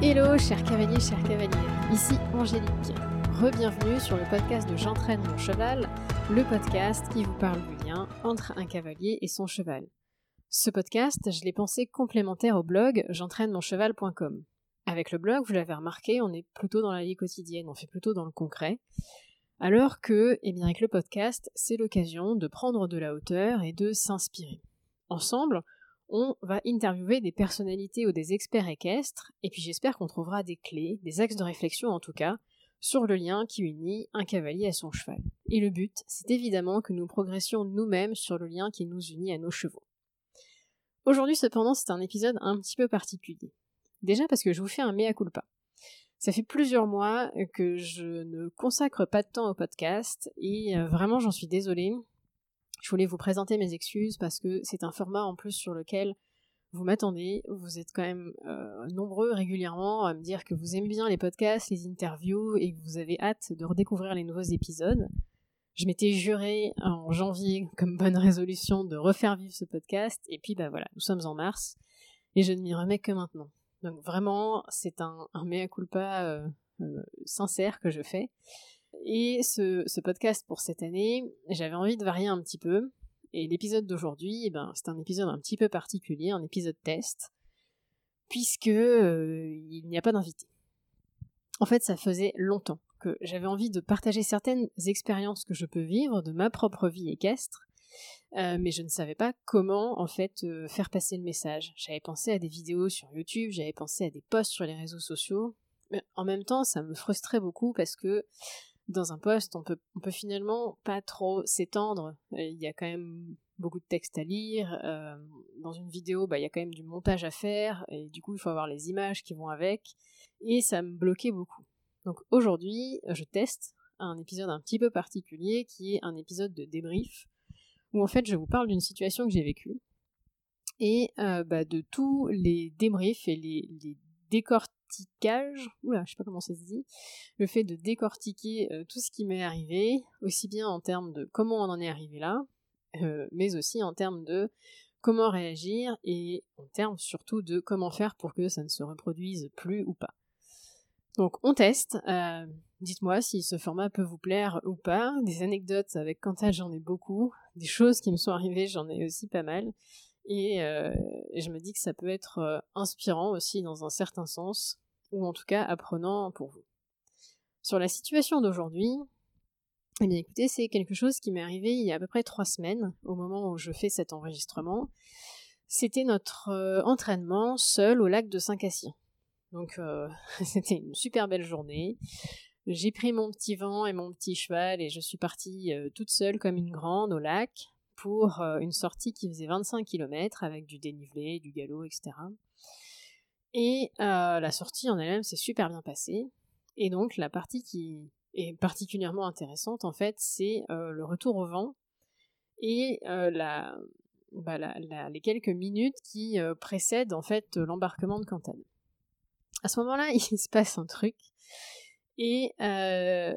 Hello, chers cavaliers, chers cavalières. Ici Angélique. Rebienvenue sur le podcast de J'entraîne mon cheval, le podcast qui vous parle du lien entre un cavalier et son cheval. Ce podcast, je l'ai pensé complémentaire au blog j'entraîne-mon-cheval.com. Avec le blog, vous l'avez remarqué, on est plutôt dans la vie quotidienne, on fait plutôt dans le concret. Alors que, eh bien, avec le podcast, c'est l'occasion de prendre de la hauteur et de s'inspirer. Ensemble, on va interviewer des personnalités ou des experts équestres, et puis j'espère qu'on trouvera des clés, des axes de réflexion en tout cas, sur le lien qui unit un cavalier à son cheval. Et le but, c'est évidemment que nous progressions nous-mêmes sur le lien qui nous unit à nos chevaux. Aujourd'hui cependant, c'est un épisode un petit peu particulier. Déjà parce que je vous fais un mea culpa. Ça fait plusieurs mois que je ne consacre pas de temps au podcast et euh, vraiment j'en suis désolée. Je voulais vous présenter mes excuses parce que c'est un format en plus sur lequel vous m'attendez. Vous êtes quand même euh, nombreux régulièrement à me dire que vous aimez bien les podcasts, les interviews et que vous avez hâte de redécouvrir les nouveaux épisodes. Je m'étais juré en janvier comme bonne résolution de refaire vivre ce podcast et puis bah voilà, nous sommes en mars et je ne m'y remets que maintenant. Donc vraiment, c'est un, mea culpa euh, euh, sincère que je fais. Et ce, podcast pour cette année, j'avais envie de varier un petit peu. Et l'épisode d'aujourd'hui, eh ben, c'est un épisode un petit peu particulier, un épisode test, puisque euh, il n'y a pas d'invité. En fait, ça faisait longtemps que j'avais envie de partager certaines expériences que je peux vivre de ma propre vie équestre, euh, mais je ne savais pas comment en fait euh, faire passer le message. J'avais pensé à des vidéos sur YouTube, j'avais pensé à des posts sur les réseaux sociaux, mais en même temps, ça me frustrait beaucoup parce que dans un poste, on peut, peut finalement pas trop s'étendre. Euh, il y a quand même beaucoup de textes à lire. Euh, dans une vidéo, bah, il y a quand même du montage à faire, et du coup, il faut avoir les images qui vont avec. Et ça me bloquait beaucoup. Donc aujourd'hui, je teste un épisode un petit peu particulier qui est un épisode de débrief, où en fait, je vous parle d'une situation que j'ai vécue et euh, bah, de tous les débriefs et les, les décortiquage, oula, je sais pas comment ça se dit, le fait de décortiquer euh, tout ce qui m'est arrivé, aussi bien en termes de comment on en est arrivé là, euh, mais aussi en termes de comment réagir et en termes surtout de comment faire pour que ça ne se reproduise plus ou pas. Donc on teste, euh, dites-moi si ce format peut vous plaire ou pas, des anecdotes avec Quentin j'en ai beaucoup, des choses qui me sont arrivées j'en ai aussi pas mal, euh, et, je me dis que ça peut être euh, inspirant aussi dans un certain sens, ou en tout cas apprenant pour vous. Sur la situation d'aujourd'hui, eh bien écoutez, c'est quelque chose qui m'est arrivé il y a à peu près trois semaines, au moment où je fais cet enregistrement. C'était notre euh, entraînement seul au lac de Saint-Cassien. Donc c'était une super belle journée. J'ai pris mon petit vent et mon petit cheval et je suis partie toute seule comme une grande au lac pour euh, une sortie qui faisait 25 km avec du dénivelé, du galop, etc. Et euh, la sortie en elle-même s'est super bien passée. Et donc la partie qui est particulièrement intéressante en fait, c'est euh, le retour au vent et bah, les quelques minutes qui précèdent en fait l'embarquement de Cantal. À ce moment-là, il se passe un truc et bah,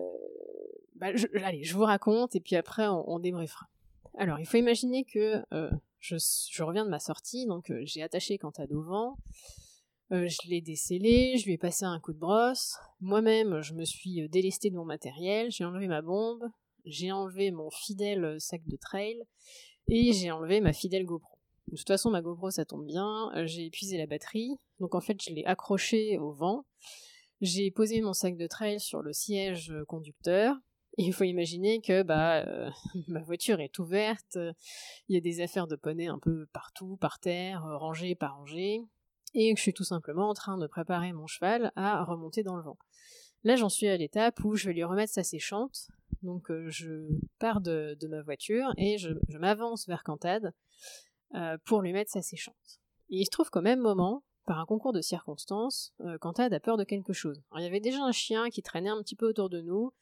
je, allez, je vous raconte et puis après on, on débriefera. Alors, il faut imaginer que euh, je, reviens de ma sortie, donc euh, j'ai attaché Cantade au vent, euh, je l'ai décellé, je lui ai passé un coup de brosse. Moi-même, je me suis délesté de mon matériel, j'ai enlevé ma bombe, j'ai enlevé mon fidèle sac de trail et j'ai enlevé ma fidèle GoPro. De toute façon, ma GoPro, ça tombe bien, j'ai épuisé la batterie, donc en fait, je l'ai accroché au vent. J'ai posé mon sac de trail sur le siège conducteur, il faut imaginer que bah euh, ma voiture est ouverte, il y a des affaires de poney un peu partout, par terre, euh, rangées par rangées, et que je suis tout simplement en train de préparer mon cheval à remonter dans le vent. Là, j'en suis à l'étape où je vais lui remettre sa séchante. Donc, euh, je pars de, ma voiture et je, m'avance vers Cantade pour lui mettre sa séchante. Il se trouve qu'au même moment, par un concours de circonstances, Cantade a peur de quelque chose. il y avait déjà un chien qui traînait un petit peu autour de nous,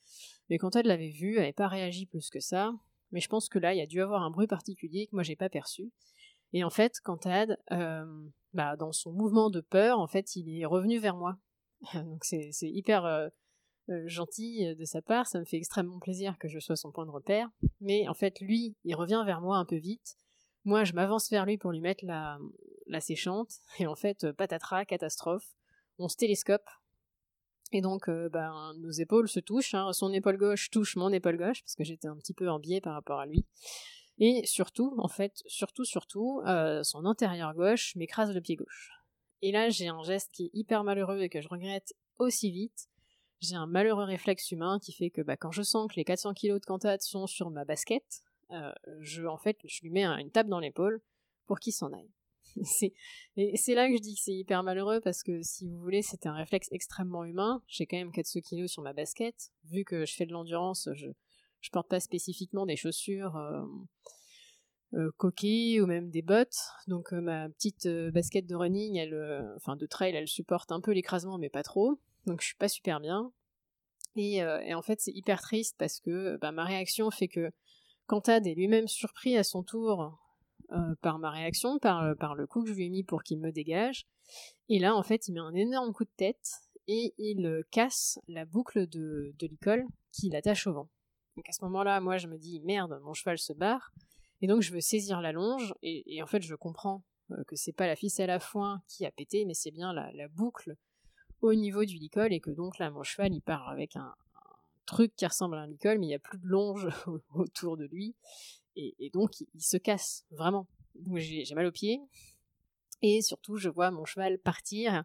mais elle l'avait vu, elle n'avait pas réagi plus que ça. Mais je pense que là, il y a dû avoir un bruit particulier que moi j'ai pas perçu. Et en fait, quand euh, bah, dans son mouvement de peur, en fait, il est revenu vers moi. Donc c'est hyper euh, euh, gentil de sa part, ça me fait extrêmement plaisir que je sois son point de repère. Mais en fait, lui, il revient vers moi un peu vite. Moi, je m'avance vers lui pour lui mettre la, la séchante. Et en fait, patatras, catastrophe. on se télescope. Et donc, ben, nos épaules se touchent. Hein. Son épaule gauche touche mon épaule gauche, parce que j'étais un petit peu en biais par rapport à lui. Et surtout, en fait, surtout, surtout, son antérieur gauche m'écrase le pied gauche. Et là, j'ai un geste qui est hyper malheureux et que je regrette aussi vite. J'ai un malheureux réflexe humain qui fait que bah, quand je sens que les 400 kilos de cantate sont sur ma basket, je, en fait, je lui mets une tape dans l'épaule pour qu'il s'en aille. c'est là que je dis que c'est hyper malheureux parce que si vous voulez, c'était un réflexe extrêmement humain. J'ai quand même 400 kilos sur ma basket. Vu que je fais de l'endurance, je, je porte pas spécifiquement des chaussures euh, euh coquées ou même des bottes. Donc euh, ma petite euh, basket de running, elle, enfin de trail, elle supporte un peu l'écrasement, mais pas trop. Donc je suis pas super bien. Et, en fait, c'est hyper triste parce que bah, ma réaction fait que Cantad est lui-même surpris à son tour euh, par ma réaction, par, euh, par le coup que je lui ai mis pour qu'il me dégage. Et là, en fait, il met un énorme coup de tête et il euh, casse la boucle de, de l'icole qui l'attache au vent. Donc à ce moment-là, moi, je me dis merde, mon cheval se barre. Et donc, je veux saisir la longe. Et, en fait, je comprends que c'est pas la ficelle à foin qui a pété, mais c'est bien la, boucle au niveau du licol. Et que donc là, mon cheval, il part avec un, truc qui ressemble à un licol, mais il n'y a plus de longe autour de lui et, donc il, se casse vraiment. J'ai mal aux pieds et surtout je vois mon cheval partir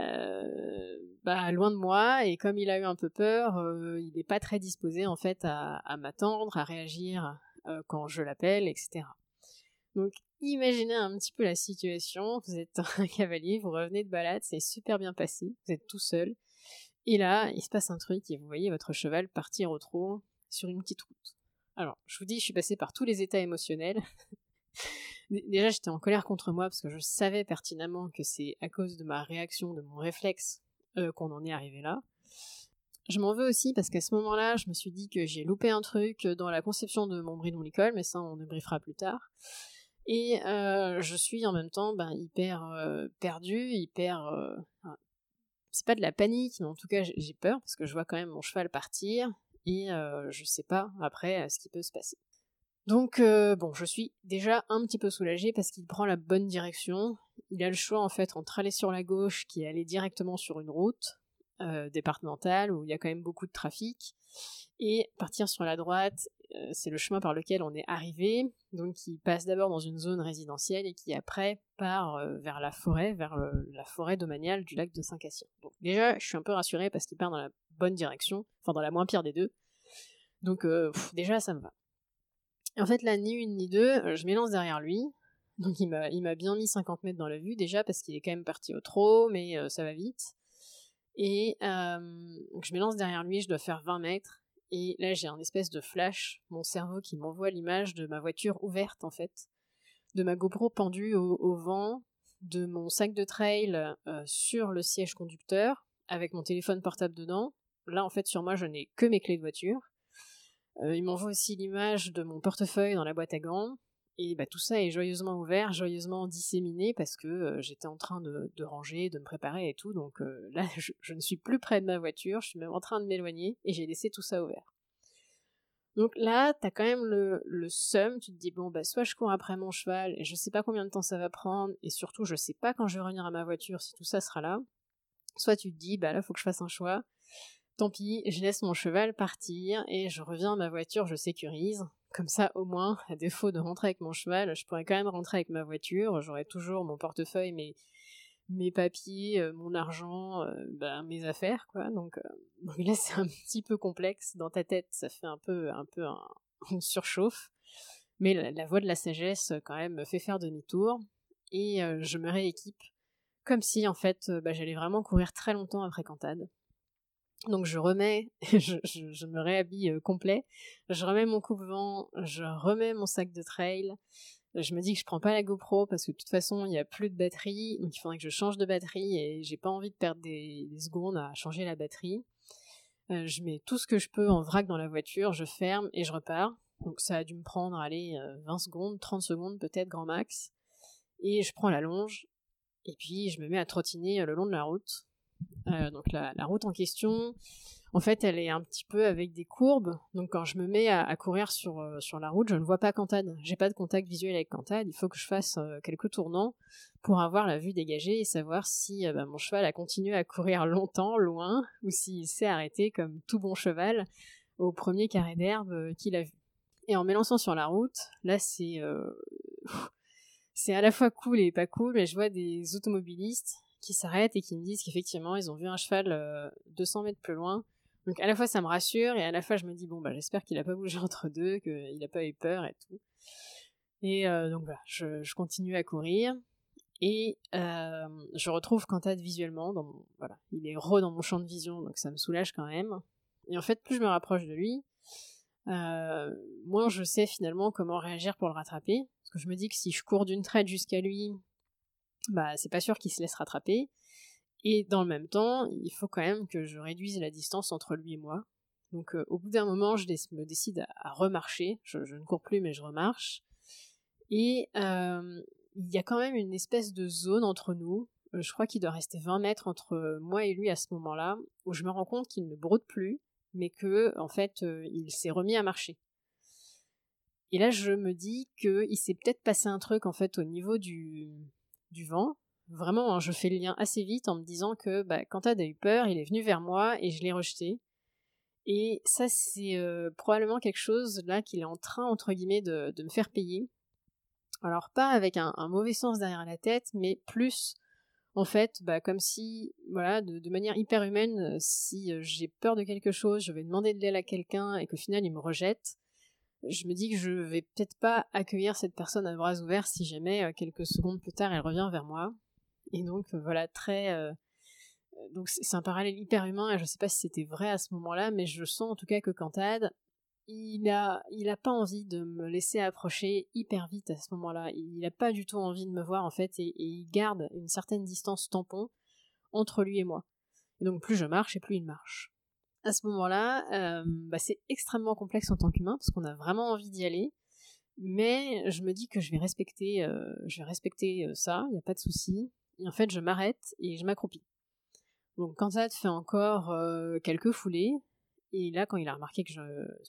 euh, bah, loin de moi et comme il a eu un peu peur, euh, il n'est pas très disposé en fait à, m'attendre, à réagir euh, quand je l'appelle, etc. Donc imaginez un petit peu la situation, vous êtes un cavalier, vous revenez de balade, c'est super bien passé, vous êtes tout seul, et là il se passe un truc et vous voyez votre cheval partir au trot sur une petite route. Alors, je vous dis, je suis passée par tous les états émotionnels. Déjà, j'étais en colère contre moi parce que je savais pertinemment que c'est à cause de ma réaction, de mon réflexe, euh, qu'on en est arrivé là. Je m'en veux aussi parce qu'à ce moment-là, je me suis dit que j'ai loupé un truc dans la conception de mon bridon l'école, mais ça, on briefera plus tard. Et euh, je suis en même temps ben, hyper euh, perdue, hyper... c'est pas de la panique, mais en tout cas, j'ai peur parce que je vois quand même mon cheval partir et euh, je sais pas après euh, ce qui peut se passer. Donc euh, bon, je suis déjà un petit peu soulagée parce qu'il prend la bonne direction. Il a le choix en fait entre aller sur la gauche qui est aller directement sur une route départementale où il y a quand même beaucoup de trafic et partir sur la droite, c'est le chemin par lequel on est arrivé, donc qui passe d'abord dans une zone résidentielle et qui après part vers la forêt, vers la forêt domaniale du lac de Saint-Cassien. Donc déjà, je suis un peu rassurée parce qu'il part dans la bonne direction, enfin dans la moins pire des deux. Donc euh, déjà ça me va. En fait là, ni une ni deux, euh, je m'élance derrière lui. Donc il m'a, bien mis 50 mètres dans la vue déjà parce qu'il est quand même parti au trot, mais euh, ça va vite. Et je m'élance derrière lui, je dois faire 20 mètres. Et là j'ai un espèce de flash, mon cerveau qui m'envoie l'image de ma voiture ouverte en fait, de ma GoPro pendue au, vent, de mon sac de trail sur le siège conducteur, avec mon téléphone portable dedans, Là, en fait, sur moi, je n'ai que mes clés de voiture. Euh, il m'envoie aussi l'image de mon portefeuille dans la boîte à gants. Et bah, tout ça est joyeusement ouvert, joyeusement disséminé parce que euh, j'étais en train de, ranger, de me préparer et tout. Donc euh, là, je, ne suis plus près de ma voiture, je suis même en train de m'éloigner et j'ai laissé tout ça ouvert. Donc là, t'as quand même le, le seum, tu te dis bon bah soit je cours après mon cheval et je sais pas combien de temps ça va prendre et surtout je sais pas quand je vais revenir à ma voiture si tout ça sera là. Soit tu te dis bah là faut que je fasse un choix Tant pis, je laisse mon cheval partir et je reviens à ma voiture, je sécurise. Comme ça, au moins, à défaut de rentrer avec mon cheval, je pourrais quand même rentrer avec ma voiture. J'aurai toujours mon portefeuille, mes, papiers, euh, mon argent, euh, ben, mes affaires, quoi. Donc, euh, donc là, c'est un petit peu complexe. Dans ta tête, ça fait un peu, un peu un, une surchauffe. Mais la, voix de la sagesse, quand même, me fait faire demi-tour. Et je me rééquipe. Comme si, en fait, bah, j'allais vraiment courir très longtemps après Cantade. Donc je remets, je, me réhabille euh, complet, je remets mon coupe-vent, je remets mon sac de trail, je me dis que je prends pas la GoPro parce que de toute façon il n'y a plus de batterie, donc il faudrait que je change de batterie et j'ai pas envie de perdre des, secondes à changer la batterie. Euh, je mets tout ce que je peux en vrac dans la voiture, je ferme et je repars. Donc ça a dû me prendre, allez, 20 euh, secondes, 30 secondes peut-être grand max. Et je prends la longe et puis je me mets à trottiner le long de la route donc la, route en question, en fait, elle est un petit peu avec des courbes. Donc quand je me mets à, courir sur, euh, sur la route, je ne vois pas Cantade. J'ai pas de contact visuel avec Cantade. Il faut que je fasse euh, quelques tournants pour avoir la vue dégagée et savoir si euh, bah, mon cheval a continué à courir longtemps, loin, ou s'il s'est arrêté comme tout bon cheval au premier carré d'herbe qu'il a vu. Et en m'élançant sur la route, là c'est c'est à la fois cool et pas cool, mais je vois des automobilistes qui s'arrêtent et qui me disent qu'effectivement ils ont vu un cheval 200 mètres plus loin donc à la fois ça me rassure et à la fois je me dis bon bah j'espère qu'il a pas bougé entre deux, qu'il a pas eu peur et tout. Et euh, donc voilà, je, continue à courir et euh, je retrouve Cantate visuellement. Dans voilà, il est re dans mon champ de vision donc ça me soulage quand même. Et en fait plus je me rapproche de lui, euh, moins je sais finalement comment réagir pour le rattraper. Parce que je me dis que si je cours d'une traite jusqu'à lui, bah c'est pas sûr qu'il se laisse rattraper. Et dans le même temps, il faut quand même que je réduise la distance entre lui et moi. Donc euh, au bout d'un moment, je me décide à, remarcher. Je, ne cours plus, mais je remarche. Et euh, il y a quand même une espèce de zone entre nous. Euh, je crois qu'il doit rester 20 mètres entre moi et lui à ce moment-là, où je me rends compte qu'il ne brode plus, mais que en fait, il s'est remis à marcher. Et là, je me dis qu'il s'est peut-être passé un truc en fait au niveau du, du vent, Vraiment, hein, je fais le lien assez vite en me disant que bah, quand Tad a eu peur, il est venu vers moi et je l'ai rejeté. Et ça, c'est euh, probablement quelque chose là qu'il est en train, entre guillemets, de, me faire payer. Alors, pas avec un, mauvais sens derrière la tête, mais plus, en fait, bah, comme si, voilà, de, manière hyper humaine, euh, si euh, j'ai peur de quelque chose, je vais demander de l'aide à quelqu'un et qu'au final il me rejette, je me dis que je vais peut-être pas accueillir cette personne à bras ouverts si jamais quelques secondes plus tard elle revient vers moi. Et donc euh, voilà, très euh, donc c'est un parallèle hyper humain et je sais pas si c'était vrai à ce moment-là, mais je sens en tout cas que Cantade, il a, il a pas envie de me laisser approcher hyper vite à ce moment-là. Il a pas du tout envie de me voir en fait et, il garde une certaine distance tampon entre lui et moi. Et donc plus je marche et plus il marche. À ce moment-là, euh, bah, c'est extrêmement complexe en tant qu'humain parce qu'on a vraiment envie d'y aller, mais je me dis que je vais respecter, je vais respecter ça, il n'y a pas de souci. Et en fait, je m'arrête et je m'accroupis. Donc quand fait encore euh, quelques foulées, et là, quand il a remarqué que je,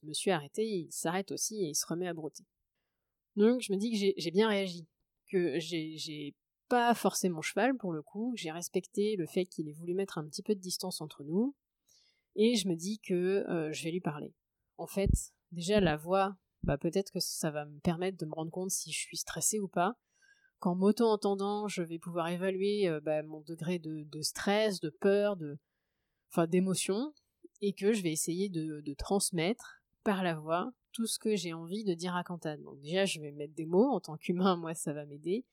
me suis arrêtée, il s'arrête aussi et il se remet à brouter. Donc je me dis que j'ai bien réagi, que j'ai pas forcé mon cheval pour le coup, j'ai respecté le fait qu'il ait voulu mettre un petit peu de distance entre nous, et je me dis que euh, je vais lui parler. En fait, déjà la voix, bah peut-être que ça va me permettre de me rendre compte si je suis stressée ou pas, qu'en m'auto-entendant, je vais pouvoir évaluer euh, bah, mon degré de, stress, de peur, de, enfin, d'émotion, et que je vais essayer de, transmettre par la voix tout ce que j'ai envie de dire à Cantade. Donc déjà, je vais mettre des mots en tant qu'humain, moi, ça va m'aider.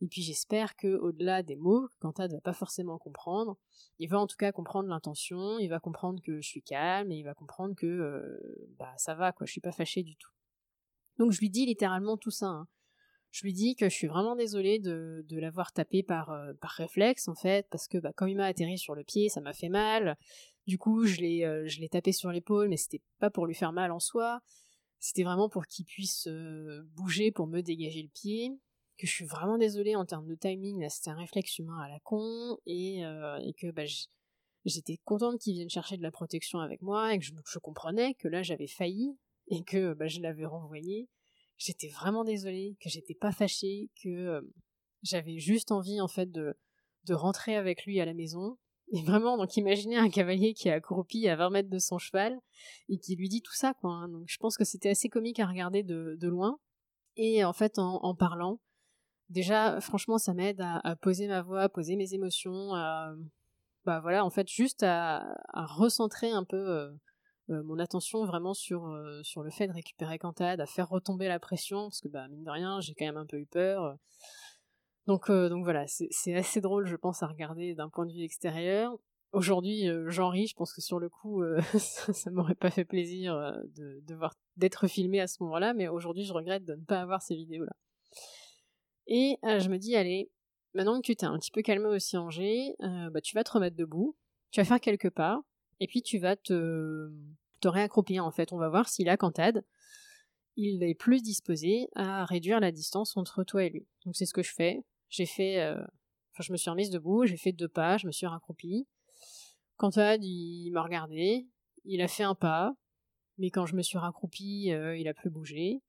Et puis j'espère que au-delà des mots, Cantade va pas forcément comprendre, il va en tout cas comprendre l'intention, il va comprendre que je suis calme et il va comprendre que euh, bah ça va quoi, je suis pas fâchée du tout. Donc je lui dis littéralement tout ça. Hein. Je lui dis que je suis vraiment désolée de, l'avoir tapé par, euh, par réflexe en fait, parce que bah, comme il m'a atterri sur le pied, ça m'a fait mal. Du coup, je l'ai euh, je l'ai tapé sur l'épaule, mais c'était pas pour lui faire mal en soi. C'était vraiment pour qu'il puisse bouger pour me dégager le pied. Que je suis vraiment désolée en termes de timing, là c'était un réflexe humain à la con, et, et que bah, j'étais contente qu'il vienne chercher de la protection avec moi, et que je, comprenais que là j'avais failli, et que bah, je l'avais renvoyé j'étais vraiment désolée, que j'étais pas fâchée, que euh, j'avais juste envie en fait de, de rentrer avec lui à la maison. Et vraiment, donc imaginez un cavalier qui est accroupi à 20 mètres de son cheval et qui lui dit tout ça, quoi. Hein. Donc je pense que c'était assez comique à regarder de, de loin. Et en fait, en parlant, déjà, franchement, ça m'aide à, poser ma voix, à poser mes émotions, à, bah voilà, en fait, juste à, recentrer un peu euh, euh, mon attention vraiment sur, euh, sur le fait de récupérer Cantade, à faire retomber la pression, parce que bah, mine de rien, j'ai quand même un peu eu peur. Donc, donc voilà, c'est assez drôle, je pense, à regarder d'un point de vue extérieur. Aujourd'hui, j'en ris, je pense que sur le coup, ça, ça m'aurait pas fait plaisir de, de d'être filmé à ce moment-là, mais aujourd'hui, je regrette de ne pas avoir ces vidéos-là. Et je me dis, allez, maintenant que tu t'es un petit peu calmé aussi Angers, bah, tu vas te remettre debout, tu vas faire quelques pas, et puis tu vas te, réaccroupir en fait. On va voir s'il a cantade. Il est plus disposé à réduire la distance entre toi et lui. Donc c'est ce que je fais. J'ai fait, euh, enfin je me suis remise debout, j'ai fait deux pas, je me suis raccroupie. Cantad, il m'a regardé, il a fait un pas, mais quand je me suis raccroupie, il a plus bougé.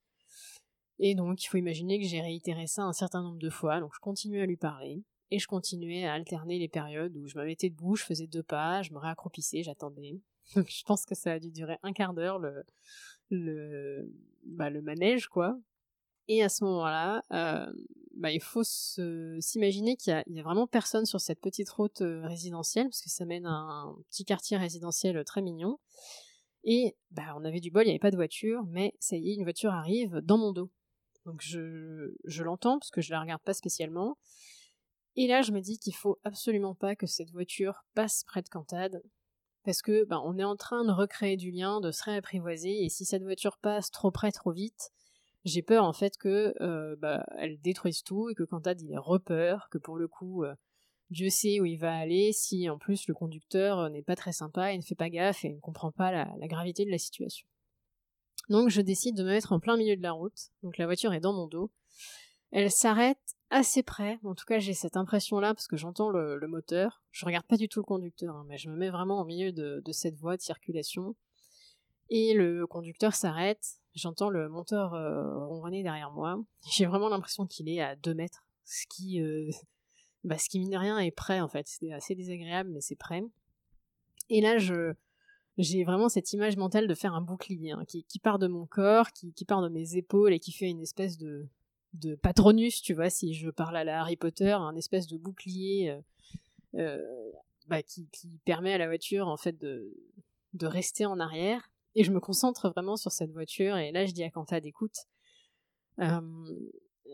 Et donc, il faut imaginer que j'ai réitéré ça un certain nombre de fois, donc je continuais à lui parler, et je continuais à alterner les périodes où je me mettais debout, je faisais deux pas, je me réaccroupissais, j'attendais. Donc je pense que ça a dû durer un quart d'heure le, le, bah, le manège, quoi. Et à ce moment-là, euh, bah, il faut s'imaginer qu'il y, a vraiment personne sur cette petite route euh, résidentielle, parce que ça mène à un petit quartier résidentiel très mignon. Et bah, on avait du bol, il n'y avait pas de voiture, mais ça y est, une voiture arrive dans mon dos. Donc je, je l'entends parce que je la regarde pas spécialement. Et là, je me dis qu'il faut absolument pas que cette voiture passe près de Cantade, parce que ben, on est en train de recréer du lien, de se réapprivoiser, et si cette voiture passe trop près, trop vite, j'ai peur en fait que euh, bah, elle détruise tout et que Cantade il ait repeur, que pour le coup euh, Dieu sait où il va aller si en plus le conducteur euh, n'est pas très sympa et ne fait pas gaffe et ne comprend pas la gravité de la situation. Donc je décide de me mettre en plein milieu de la route. Donc la voiture est dans mon dos. Elle s'arrête assez près. En tout cas, j'ai cette impression-là parce que j'entends le, moteur. Je regarde pas du tout le conducteur, hein, mais je me mets vraiment au milieu de, cette voie de circulation. Et le conducteur s'arrête. J'entends le moteur euh, ronronner derrière moi. J'ai vraiment l'impression qu'il est à 2 mètres. Ce qui, euh, bah, ce qui mine de rien est prêt en fait. C'est assez désagréable, mais c'est prêt. Et là, je, j'ai vraiment cette image mentale de faire un bouclier hein, qui, part de mon corps, qui, part de mes épaules et qui fait une espèce de, patronus, tu vois, si je parle à la Harry Potter, un espèce de bouclier euh, euh, bah, qui, permet à la voiture en fait de, rester en arrière. Et je me concentre vraiment sur cette voiture et là je dis à Quentin d'écoute, euh,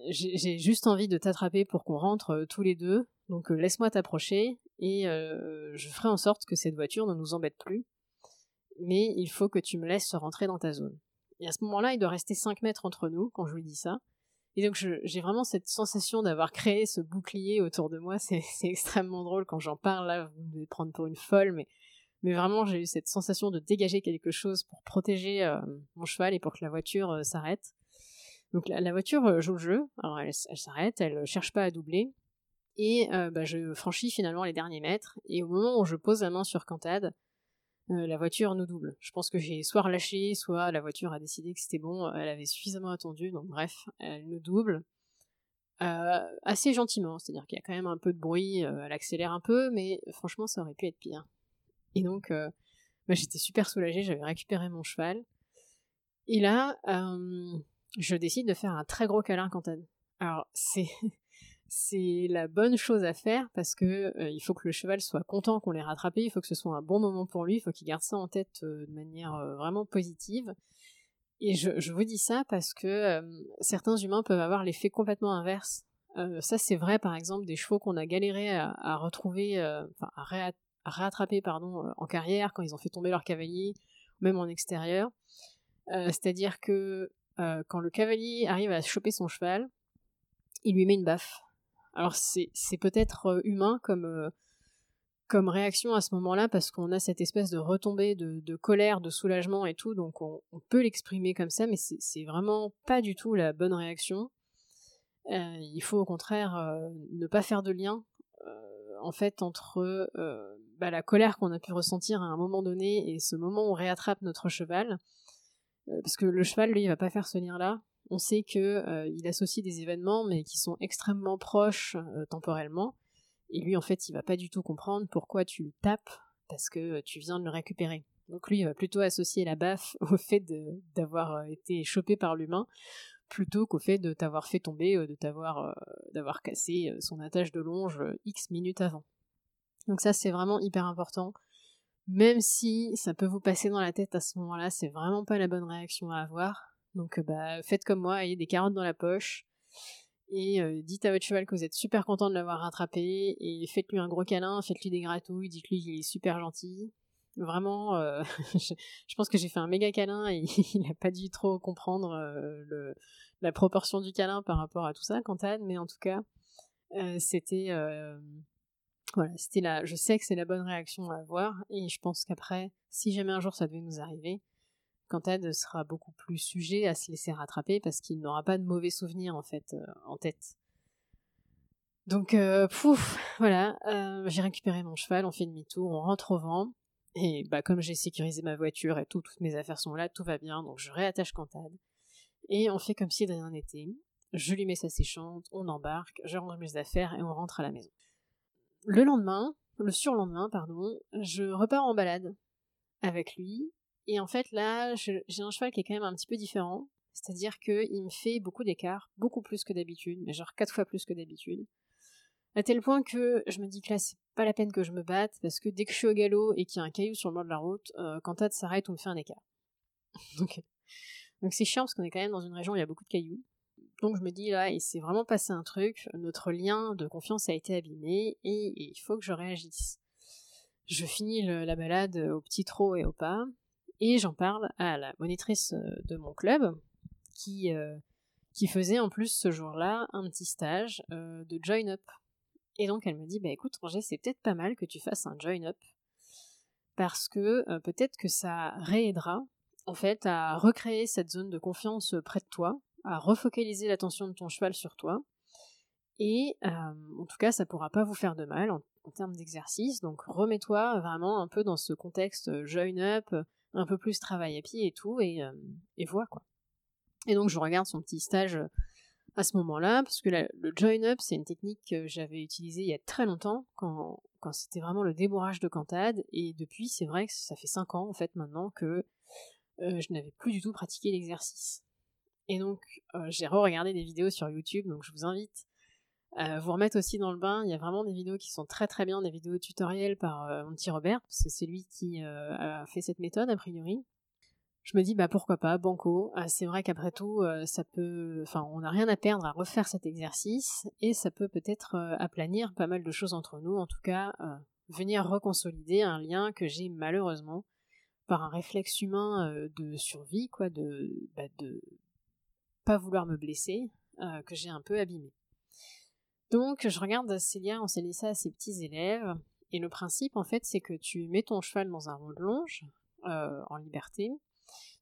j'ai juste envie de t'attraper pour qu'on rentre tous les deux, donc laisse-moi t'approcher et je ferai en sorte que cette voiture ne nous embête plus mais il faut que tu me laisses rentrer dans ta zone. Et à ce moment-là, il doit rester 5 mètres entre nous quand je lui dis ça. Et donc j'ai vraiment cette sensation d'avoir créé ce bouclier autour de moi. C'est extrêmement drôle quand j'en parle là, vous me prendre pour une folle, mais, mais vraiment j'ai eu cette sensation de dégager quelque chose pour protéger euh, mon cheval et pour que la voiture euh, s'arrête. Donc la, voiture euh, joue le jeu, alors elle, s'arrête, elle cherche pas à doubler, et bah, je franchis finalement les derniers mètres, et au moment où je pose la main sur Cantade, euh, la voiture nous double. Je pense que j'ai soit relâché, soit la voiture a décidé que c'était bon, elle avait suffisamment attendu, donc bref, elle nous double. Euh, assez gentiment, c'est-à-dire qu'il y a quand même un peu de bruit, euh, elle accélère un peu, mais franchement ça aurait pu être pire. Et donc bah, j'étais super soulagée, j'avais récupéré mon cheval. Et là, je décide de faire un très gros câlin elle. Alors c'est c'est la bonne chose à faire parce que euh, il faut que le cheval soit content qu'on l'ait rattrapé, il faut que ce soit un bon moment pour lui, il faut qu'il garde ça en tête euh, de manière euh, vraiment positive. Et je, vous dis ça parce que certains humains peuvent avoir l'effet complètement inverse. ça c'est vrai par exemple des chevaux qu'on a galéré à, retrouver, enfin à, rattraper pardon en carrière quand ils ont fait tomber leur cavalier, même en extérieur. C'est-à-dire que quand le cavalier arrive à choper son cheval, il lui met une baffe alors c'est peut-être euh, humain comme, euh, comme réaction à ce moment-là parce qu'on a cette espèce de retombée de, colère, de soulagement et tout, donc on, peut l'exprimer comme ça, mais c'est vraiment pas du tout la bonne réaction. Euh, il faut au contraire ne pas faire de lien en fait entre bah, la colère qu'on a pu ressentir à un moment donné et ce moment où on réattrape notre cheval. parce que le cheval, lui, il va pas faire ce lien-là on sait que euh, il associe des événements mais qui sont extrêmement proches euh, temporellement et lui en fait il va pas du tout comprendre pourquoi tu le tapes parce que euh, tu viens de le récupérer. Donc lui il va plutôt associer la baffe au fait d'avoir été chopé par l'humain plutôt qu'au fait de t'avoir fait tomber, de t'avoir d'avoir cassé son attache de longe X minutes avant. Donc ça c'est vraiment hyper important. Même si ça peut vous passer dans la tête à ce moment-là, c'est vraiment pas la bonne réaction à avoir donc euh, bah, faites comme moi, ayez des carottes dans la poche. Et euh, dites à votre cheval que vous êtes super content de l'avoir rattrapé. Et faites-lui un gros câlin, faites-lui des gratouilles, dites-lui qu'il est super gentil. Vraiment, euh, je, pense que j'ai fait un méga câlin et il n'a pas dû trop comprendre la proportion du câlin par rapport à tout ça, Quentin. Mais en tout cas, c'était voilà, c'était là. Je sais que c'est la bonne réaction à avoir et je pense qu'après, si jamais un jour ça devait nous arriver, Quentin sera beaucoup plus sujet à se laisser rattraper parce qu'il n'aura pas de mauvais souvenirs en fait euh, en tête. Donc, euh, pouf, voilà, euh, j'ai récupéré mon cheval, on fait demi-tour, on rentre au vent. Et bah, comme j'ai sécurisé ma voiture et tout, toutes mes affaires sont là, tout va bien, donc je réattache Cantade. Et on fait comme si de rien n'était. Je lui mets sa séchante, on embarque, je range mes affaires et on rentre à la maison. Le lendemain, le surlendemain, pardon, je repars en balade avec lui. Et en fait, là, j'ai un cheval qui est quand même un petit peu différent. C'est-à-dire qu'il me fait beaucoup d'écart, beaucoup plus que d'habitude, mais genre quatre fois plus que d'habitude. À tel point que je me dis que là, c'est pas la peine que je me batte, parce que dès que je suis au galop et qu'il y a un caillou sur le bord de la route, euh, quand Tad s'arrête, on me fait un écart. donc, donc c'est chiant parce qu'on est quand même dans une région où il y a beaucoup de cailloux. Donc je me dis là, il s'est vraiment passé un truc, notre lien de confiance a été abîmé et, il faut que je réagisse. Je finis la balade au petit trot et au pas et j'en parle à la monitrice euh, de mon club qui, euh, qui faisait en plus ce jour-là un petit stage de join up. Et donc elle me dit, bah écoute Roger, c'est peut-être pas mal que tu fasses un join-up, parce que euh, peut-être que ça réaidera en fait à recréer cette zone de confiance euh, près de toi, à refocaliser l'attention de ton cheval sur toi, et euh, en tout cas ça pourra pas vous faire de mal en, termes d'exercice, donc remets-toi vraiment un peu dans ce contexte join-up, un peu plus travail à pied et tout, et, vois quoi. Et donc je regarde son petit stage à ce moment-là, parce que le join-up, c'est une technique que j'avais utilisée il y a très longtemps, quand, quand c'était vraiment le débourrage de cantade, et depuis, c'est vrai que ça fait 5 ans, en fait, maintenant, que euh, je n'avais plus du tout pratiqué l'exercice. Et donc, euh, j'ai re-regardé des vidéos sur YouTube, donc je vous invite à vous remettre aussi dans le bain. Il y a vraiment des vidéos qui sont très très bien, des vidéos tutoriels par euh, mon petit Robert, parce que c'est lui qui a fait cette méthode, a priori. Je me dis bah pourquoi pas banco. C'est vrai qu'après tout euh, ça peut enfin on n'a rien à perdre à refaire cet exercice et ça peut peut-être euh, aplanir pas mal de choses entre nous. En tout cas euh, venir reconsolider un lien que j'ai malheureusement par un réflexe humain de survie quoi de bah, de pas vouloir me blesser que j'ai un peu abîmé donc je regarde Célia enseigner ça à ses petits élèves et le principe en fait c'est que tu mets ton cheval dans un rond de longe en liberté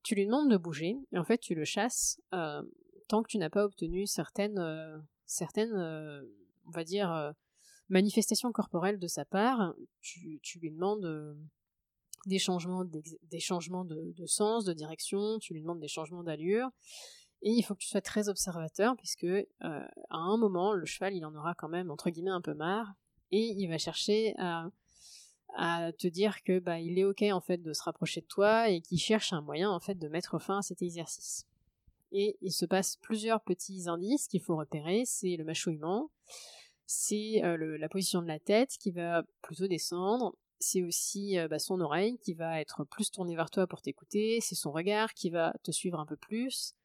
tu lui demandes de bouger, et en fait tu le chasses euh, tant que tu n'as pas obtenu certaines, euh, certaines euh, on va dire, manifestations corporelles de sa part. Tu, lui demandes des changements, des changements de, sens, de direction, tu lui demandes des changements d'allure. Et il faut que tu sois très observateur, puisque à un moment, le cheval, il en aura quand même, entre guillemets, un peu marre, et il va chercher à à te dire que bah il est ok en fait de se rapprocher de toi et qu'il cherche un moyen en fait de mettre fin à cet exercice. Et il se passe plusieurs petits indices qu'il faut repérer, c'est le mâchouillement, c'est euh, la position de la tête qui va plutôt descendre, c'est aussi euh, bah, son oreille qui va être plus tournée vers toi pour t'écouter, c'est son regard qui va te suivre un peu plus,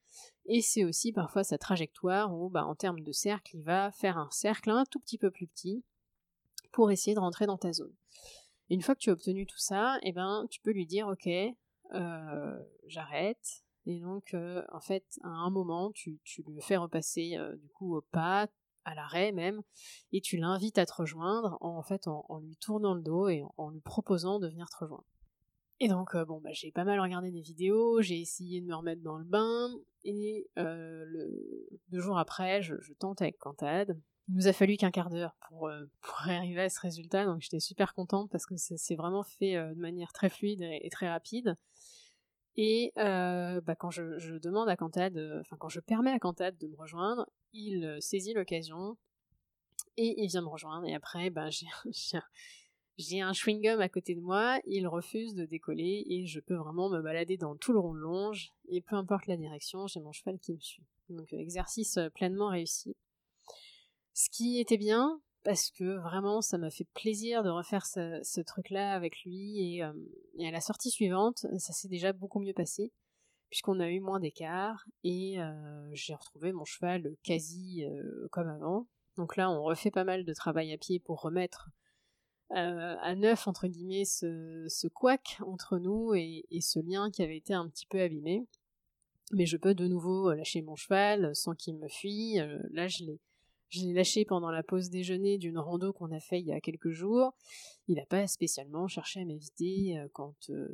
et c'est aussi parfois sa trajectoire où bah, en termes de cercle, il va faire un cercle un tout petit peu plus petit pour essayer de rentrer dans ta zone une fois que tu as obtenu tout ça, eh ben, tu peux lui dire, ok, euh, j'arrête. Et donc, euh, en fait, à un moment, tu, tu lui fais repasser euh, du coup au pas, à l'arrêt même, et tu l'invites à te rejoindre en, fait en, lui tournant le dos et en, lui proposant de venir te rejoindre. Et donc, bon, bah, j'ai pas mal regardé des vidéos, j'ai essayé de me remettre dans le bain, et le, deux jours après, je, tente avec Cantade, il nous a fallu qu'un quart d'heure pour, euh, pour arriver à ce résultat, donc j'étais super contente parce que c'est vraiment fait euh, de manière très fluide et, très rapide. Et euh, bah, quand je, demande à Cantad, enfin quand je permets à Cantad de me rejoindre, il saisit l'occasion et il vient me rejoindre. Et après, bah, j'ai un chewing-gum à côté de moi, il refuse de décoller et je peux vraiment me balader dans tout le rond de longe et peu importe la direction, j'ai mon cheval qui me suit. Donc exercice pleinement réussi. Ce qui était bien, parce que vraiment ça m'a fait plaisir de refaire ce, truc-là avec lui, euh, et, à la sortie suivante, ça s'est déjà beaucoup mieux passé, puisqu'on a eu moins d'écart, et euh, j'ai retrouvé mon cheval quasi euh, comme avant. Donc là, on refait pas mal de travail à pied pour remettre à neuf, entre guillemets, ce, ce couac entre nous et, ce lien qui avait été un petit peu abîmé. Mais je peux de nouveau lâcher mon cheval sans qu'il me fuit. là, je l'ai lâché pendant la pause déjeuner d'une rando qu'on a fait il y a quelques jours. Il n'a pas spécialement cherché à m'éviter euh, quand, euh,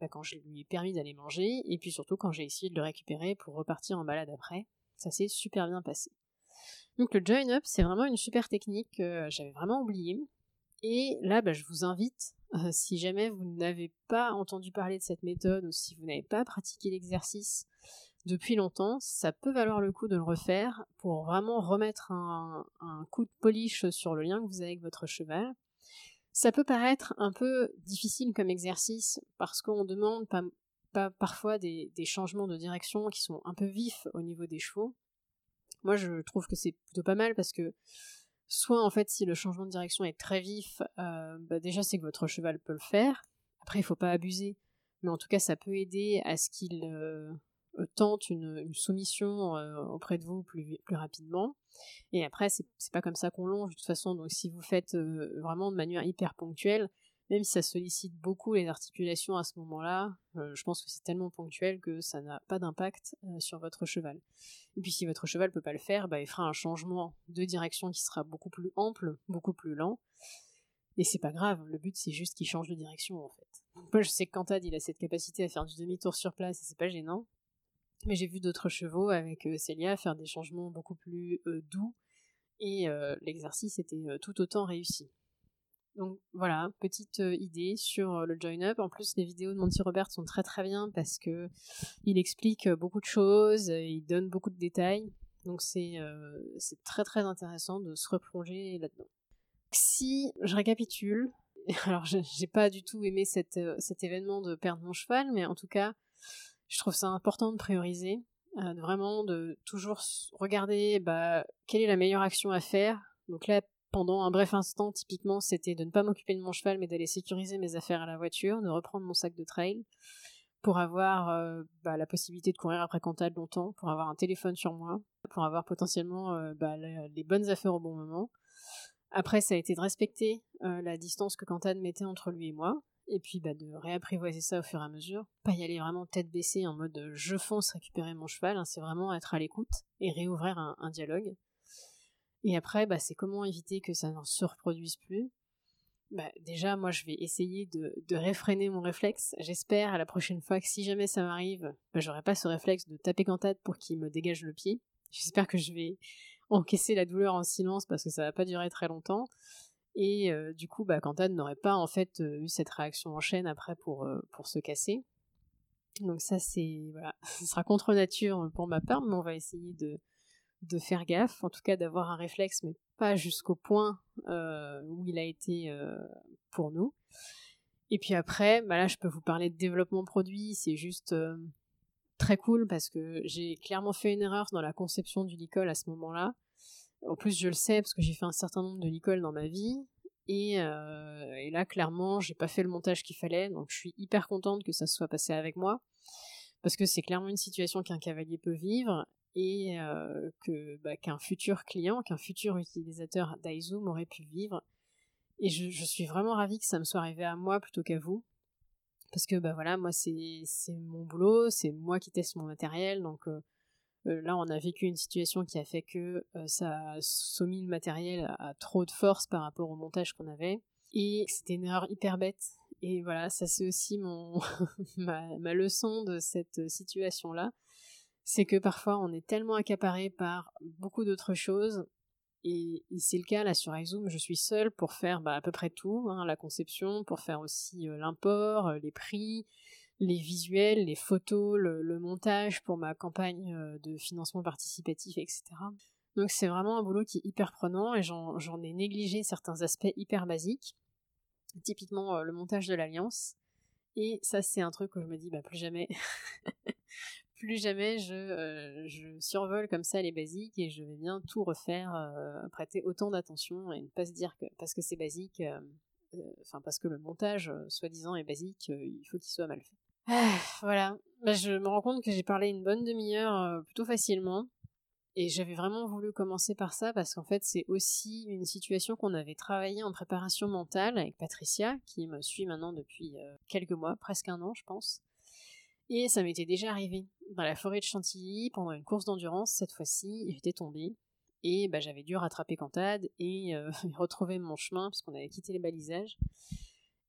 bah, quand je lui ai permis d'aller manger, et puis surtout quand j'ai essayé de le récupérer pour repartir en balade après. Ça s'est super bien passé. Donc le join up, c'est vraiment une super technique que j'avais vraiment oubliée. Et là, bah, je vous invite, euh, si jamais vous n'avez pas entendu parler de cette méthode ou si vous n'avez pas pratiqué l'exercice depuis longtemps, ça peut valoir le coup de le refaire pour vraiment remettre un, coup de polish sur le lien que vous avez avec votre cheval. Ça peut paraître un peu difficile comme exercice parce qu'on demande pas, parfois des, changements de direction qui sont un peu vifs au niveau des chevaux. Moi, je trouve que c'est plutôt pas mal parce que soit en fait, si le changement de direction est très vif, euh, bah, déjà c'est que votre cheval peut le faire. Après, il faut pas abuser, mais en tout cas, ça peut aider à ce qu'il euh, tente une, soumission euh, auprès de vous plus, plus rapidement. Et après, c'est pas comme ça qu'on longe de toute façon. Donc, si vous faites vraiment de manière hyper ponctuelle, même si ça sollicite beaucoup les articulations à ce moment-là, euh, je pense que c'est tellement ponctuel que ça n'a pas d'impact euh, sur votre cheval. Et puis si votre cheval peut pas le faire, bah, il fera un changement de direction qui sera beaucoup plus ample, beaucoup plus lent. Et c'est pas grave, le but c'est juste qu'il change de direction en fait. moi je sais que Cantad il a cette capacité à faire du demi-tour sur place et c'est pas gênant. Mais j'ai vu d'autres chevaux avec euh, Célia faire des changements beaucoup plus doux et l'exercice était tout autant réussi. Donc voilà, petite euh, idée sur euh, le join up. En plus, les vidéos de Monty Robert sont très très bien parce que il explique euh, beaucoup de choses, il donne beaucoup de détails. Donc c'est très très intéressant de se replonger là-dedans. Si je récapitule, alors j'ai pas du tout aimé cet événement de perdre mon cheval, mais en tout cas, je trouve ça important de prioriser, vraiment de toujours regarder bah, quelle est la meilleure action à faire. Donc là, pendant un bref instant, typiquement, c'était de ne pas m'occuper de mon cheval, mais d'aller sécuriser mes affaires à la voiture, de reprendre mon sac de trail, pour avoir euh, bah, la possibilité de courir après Cantal longtemps, pour avoir un téléphone sur moi, pour avoir potentiellement euh, bah, les, bonnes affaires au bon moment. Après, ça a été de respecter euh, la distance que Cantal mettait entre lui et moi, et puis bah, de réapprivoiser ça au fur et à mesure. Pas y aller vraiment tête baissée en mode je fonce récupérer mon cheval, hein, c'est vraiment être à l'écoute et réouvrir un dialogue. Et après, bah, c'est comment éviter que ça ne se reproduise plus? Bah, déjà, moi, je vais essayer de, réfréner mon réflexe. J'espère à la prochaine fois que si jamais ça m'arrive, bah, j'aurai pas ce réflexe de taper cantate pour qu'il me dégage le pied. J'espère que je vais encaisser la douleur en silence parce que ça va pas durer très longtemps. Et euh, du coup, bah, n'aurait pas en fait euh, eu cette réaction en chaîne après pour, euh, pour se casser. Donc ça, c'est voilà, ce sera contre nature pour ma part, mais on va essayer de, de faire gaffe, en tout cas d'avoir un réflexe, mais pas jusqu'au point euh, où il a été euh, pour nous. Et puis après, bah là, je peux vous parler de développement produit, c'est juste euh, très cool parce que j'ai clairement fait une erreur dans la conception du licol à ce moment-là. En plus, je le sais parce que j'ai fait un certain nombre de licoles dans ma vie. Et, et là, clairement, j'ai pas fait le montage qu'il fallait, donc je suis hyper contente que ça soit passé avec moi parce que c'est clairement une situation qu'un cavalier peut vivre et euh, que bah, qu'un futur client, qu'un futur utilisateur d'iZoom aurait pu vivre. Et je, suis vraiment ravie que ça me soit arrivé à moi plutôt qu'à vous. Parce que bah voilà, moi c'est mon boulot, c'est moi qui teste mon matériel, donc euh, euh, là on a vécu une situation qui a fait que ça a soumis le matériel à, trop de force par rapport au montage qu'on avait. Et c'était une erreur hyper bête. Et voilà, ça c'est aussi mon ma leçon de cette situation-là c'est que parfois on est tellement accaparé par beaucoup d'autres choses. Et, c'est le cas là sur iZoom, je suis seule pour faire bah, à peu près tout, hein, la conception, pour faire aussi euh, l'import, euh, les prix, les visuels, les photos, le, montage pour ma campagne euh, de financement participatif, etc. Donc c'est vraiment un boulot qui est hyper prenant et j'en ai négligé certains aspects hyper basiques, typiquement le montage de l'alliance. Et ça c'est un truc où je me dis bah plus jamais plus jamais je, euh, je, survole comme ça les basiques et je vais bien tout refaire, euh, prêter autant d'attention et ne pas se dire que parce que c'est basique, euh, enfin parce que le montage soi-disant est basique, il faut qu'il soit mal fait. Ah, voilà, bah, je me rends compte que j'ai parlé une bonne demi-heure plutôt facilement. Et j'avais vraiment voulu commencer par ça parce qu'en fait c'est aussi une situation qu'on avait travaillé en préparation mentale avec Patricia, qui me suit maintenant depuis quelques mois, presque un an je pense. Et ça m'était déjà arrivé dans la forêt de Chantilly pendant une course d'endurance. Cette fois-ci, j'étais tombée et bah, j'avais dû rattraper Cantade et euh, retrouver mon chemin puisqu'on avait quitté les balisages.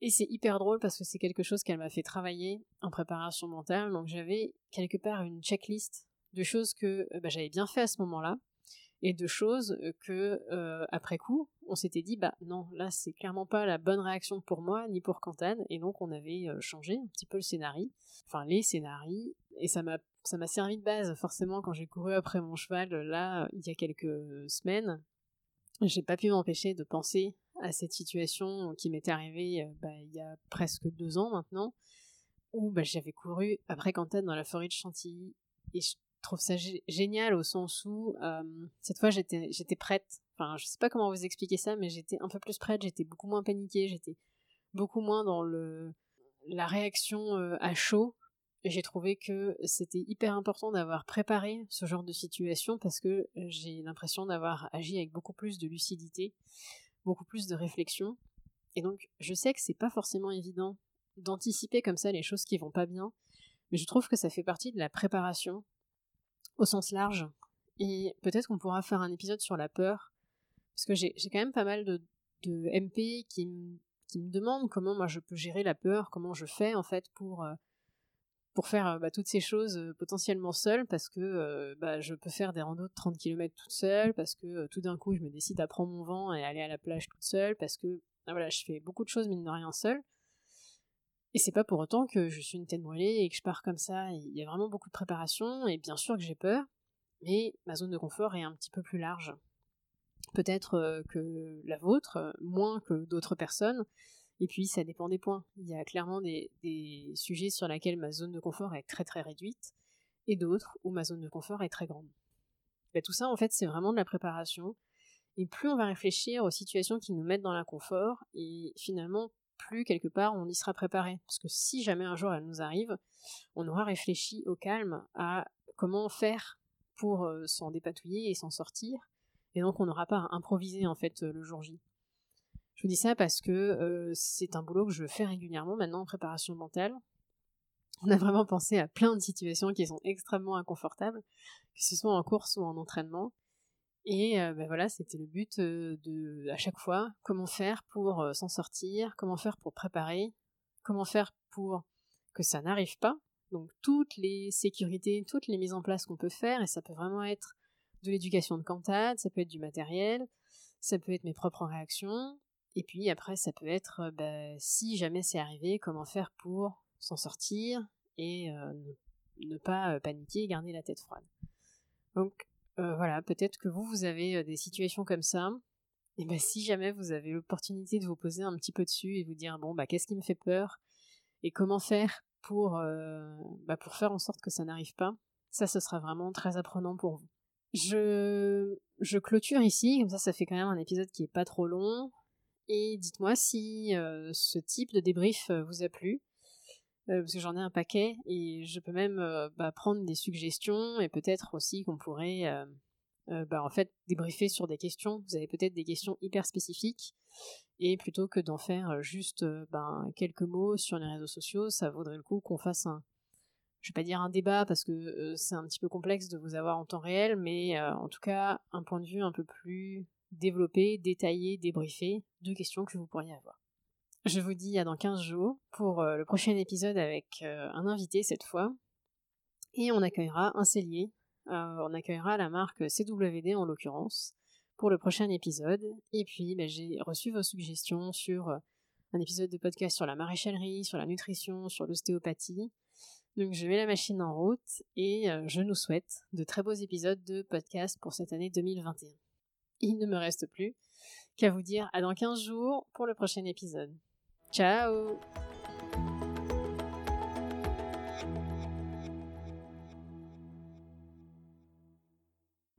Et c'est hyper drôle parce que c'est quelque chose qu'elle m'a fait travailler en préparation mentale. Donc j'avais quelque part une checklist de choses que euh, bah, j'avais bien fait à ce moment-là et de choses que après coup on s'était dit bah non là c'est clairement pas la bonne réaction pour moi ni pour Cantan et donc on avait changé un petit peu le scénario. Enfin les scénarios. Et ça m'a ça m'a servi de base forcément quand j'ai couru après mon cheval là il y a quelques semaines. J'ai pas pu m'empêcher de penser à cette situation qui m'était arrivée bah, il y a presque deux ans maintenant où bah, j'avais couru après Cantan dans la forêt de Chantilly. Et je trouve ça génial au sens où euh, cette fois j'étais prête. Enfin, je sais pas comment vous expliquer ça, mais j'étais un peu plus prête, j'étais beaucoup moins paniquée, j'étais beaucoup moins dans la réaction euh, à chaud. J'ai trouvé que c'était hyper important d'avoir préparé ce genre de situation parce que j'ai l'impression d'avoir agi avec beaucoup plus de lucidité, beaucoup plus de réflexion. Et donc, je sais que c'est pas forcément évident d'anticiper comme ça les choses qui vont pas bien, mais je trouve que ça fait partie de la préparation au sens large. Et peut-être qu'on pourra faire un épisode sur la peur, parce que j'ai quand même pas mal de, de MP qui, qui me demandent comment moi je peux gérer la peur, comment je fais en fait pour euh, pour faire euh, bah, toutes ces choses euh, potentiellement seule, parce que bah, je peux faire des randos de 30 km toute seule, parce que tout d'un coup je me décide à prendre mon vent et aller à la plage toute seule, parce que ah, voilà, je fais beaucoup de choses mine de rien seule. Et c'est pas pour autant que je suis une tête brûlée et que je pars comme ça. Il y a vraiment beaucoup de préparation et bien sûr que j'ai peur, mais ma zone de confort est un petit peu plus large. Peut-être euh, que la vôtre, euh, moins que d'autres personnes. Et puis ça dépend des points. Il y a clairement des, sujets sur lesquels ma zone de confort est très très réduite et d'autres où ma zone de confort est très grande. Bah, tout ça en fait c'est vraiment de la préparation. Et plus on va réfléchir aux situations qui nous mettent dans l'inconfort, et finalement plus quelque part on y sera préparé. Parce que si jamais un jour elle nous arrive, on aura réfléchi au calme à comment faire pour euh, s'en dépatouiller et s'en sortir. Et donc on n'aura pas à improviser en fait le jour J. Je vous dis ça parce que euh, c'est un boulot que je fais régulièrement maintenant en préparation mentale. On a vraiment pensé à plein de situations qui sont extrêmement inconfortables, que ce soit en course ou en entraînement. Et euh, ben voilà, c'était le but euh, de, à chaque fois, comment faire pour euh, s'en sortir, comment faire pour préparer, comment faire pour que ça n'arrive pas. Donc toutes les sécurités, toutes les mises en place qu'on peut faire, et ça peut vraiment être de l'éducation de cantate, ça peut être du matériel, ça peut être mes propres réactions, et puis après ça peut être, ben, si jamais c'est arrivé, comment faire pour s'en sortir et ne, ne, pas paniquer garder la tête froide. Donc euh, voilà, peut-être que vous, vous avez euh, des situations comme ça. Et ben si jamais vous avez l'opportunité de vous poser un petit peu dessus et vous dire bon bah qu'est-ce qui me fait peur et comment faire pour euh, bah, pour faire en sorte que ça n'arrive pas, ça ce sera vraiment très apprenant pour vous. Je je clôture ici, comme ça ça fait quand même un épisode qui est pas trop long. Et dites-moi si ce type de débrief vous a plu. Euh, parce que j'en ai un paquet et je peux même euh, bah, prendre des suggestions et peut-être aussi qu'on pourrait euh, bah, en fait débriefer sur des questions. Vous avez peut-être des questions hyper spécifiques et plutôt que d'en faire juste ben, quelques mots sur les réseaux sociaux, ça vaudrait le coup qu'on fasse un, je vais pas dire un débat parce que c'est un petit peu complexe de vous avoir en temps réel, mais en tout cas un point de vue un peu plus développé, détaillé, débriefé de questions que vous pourriez avoir. Je vous dis à dans 15 jours pour euh, le prochain épisode avec euh, un invité cette fois. Et on accueillera un cellier. Euh, on accueillera la marque CWD en l'occurrence pour le prochain épisode. Et puis ben, j'ai reçu vos suggestions sur un épisode de podcast sur la maréchalerie, sur la nutrition, sur l'ostéopathie. Donc je mets la machine en route et je nous souhaite de très beaux épisodes de podcast pour cette année 2021. Il ne me reste plus qu'à vous dire à dans 15 jours pour le prochain épisode. Ciao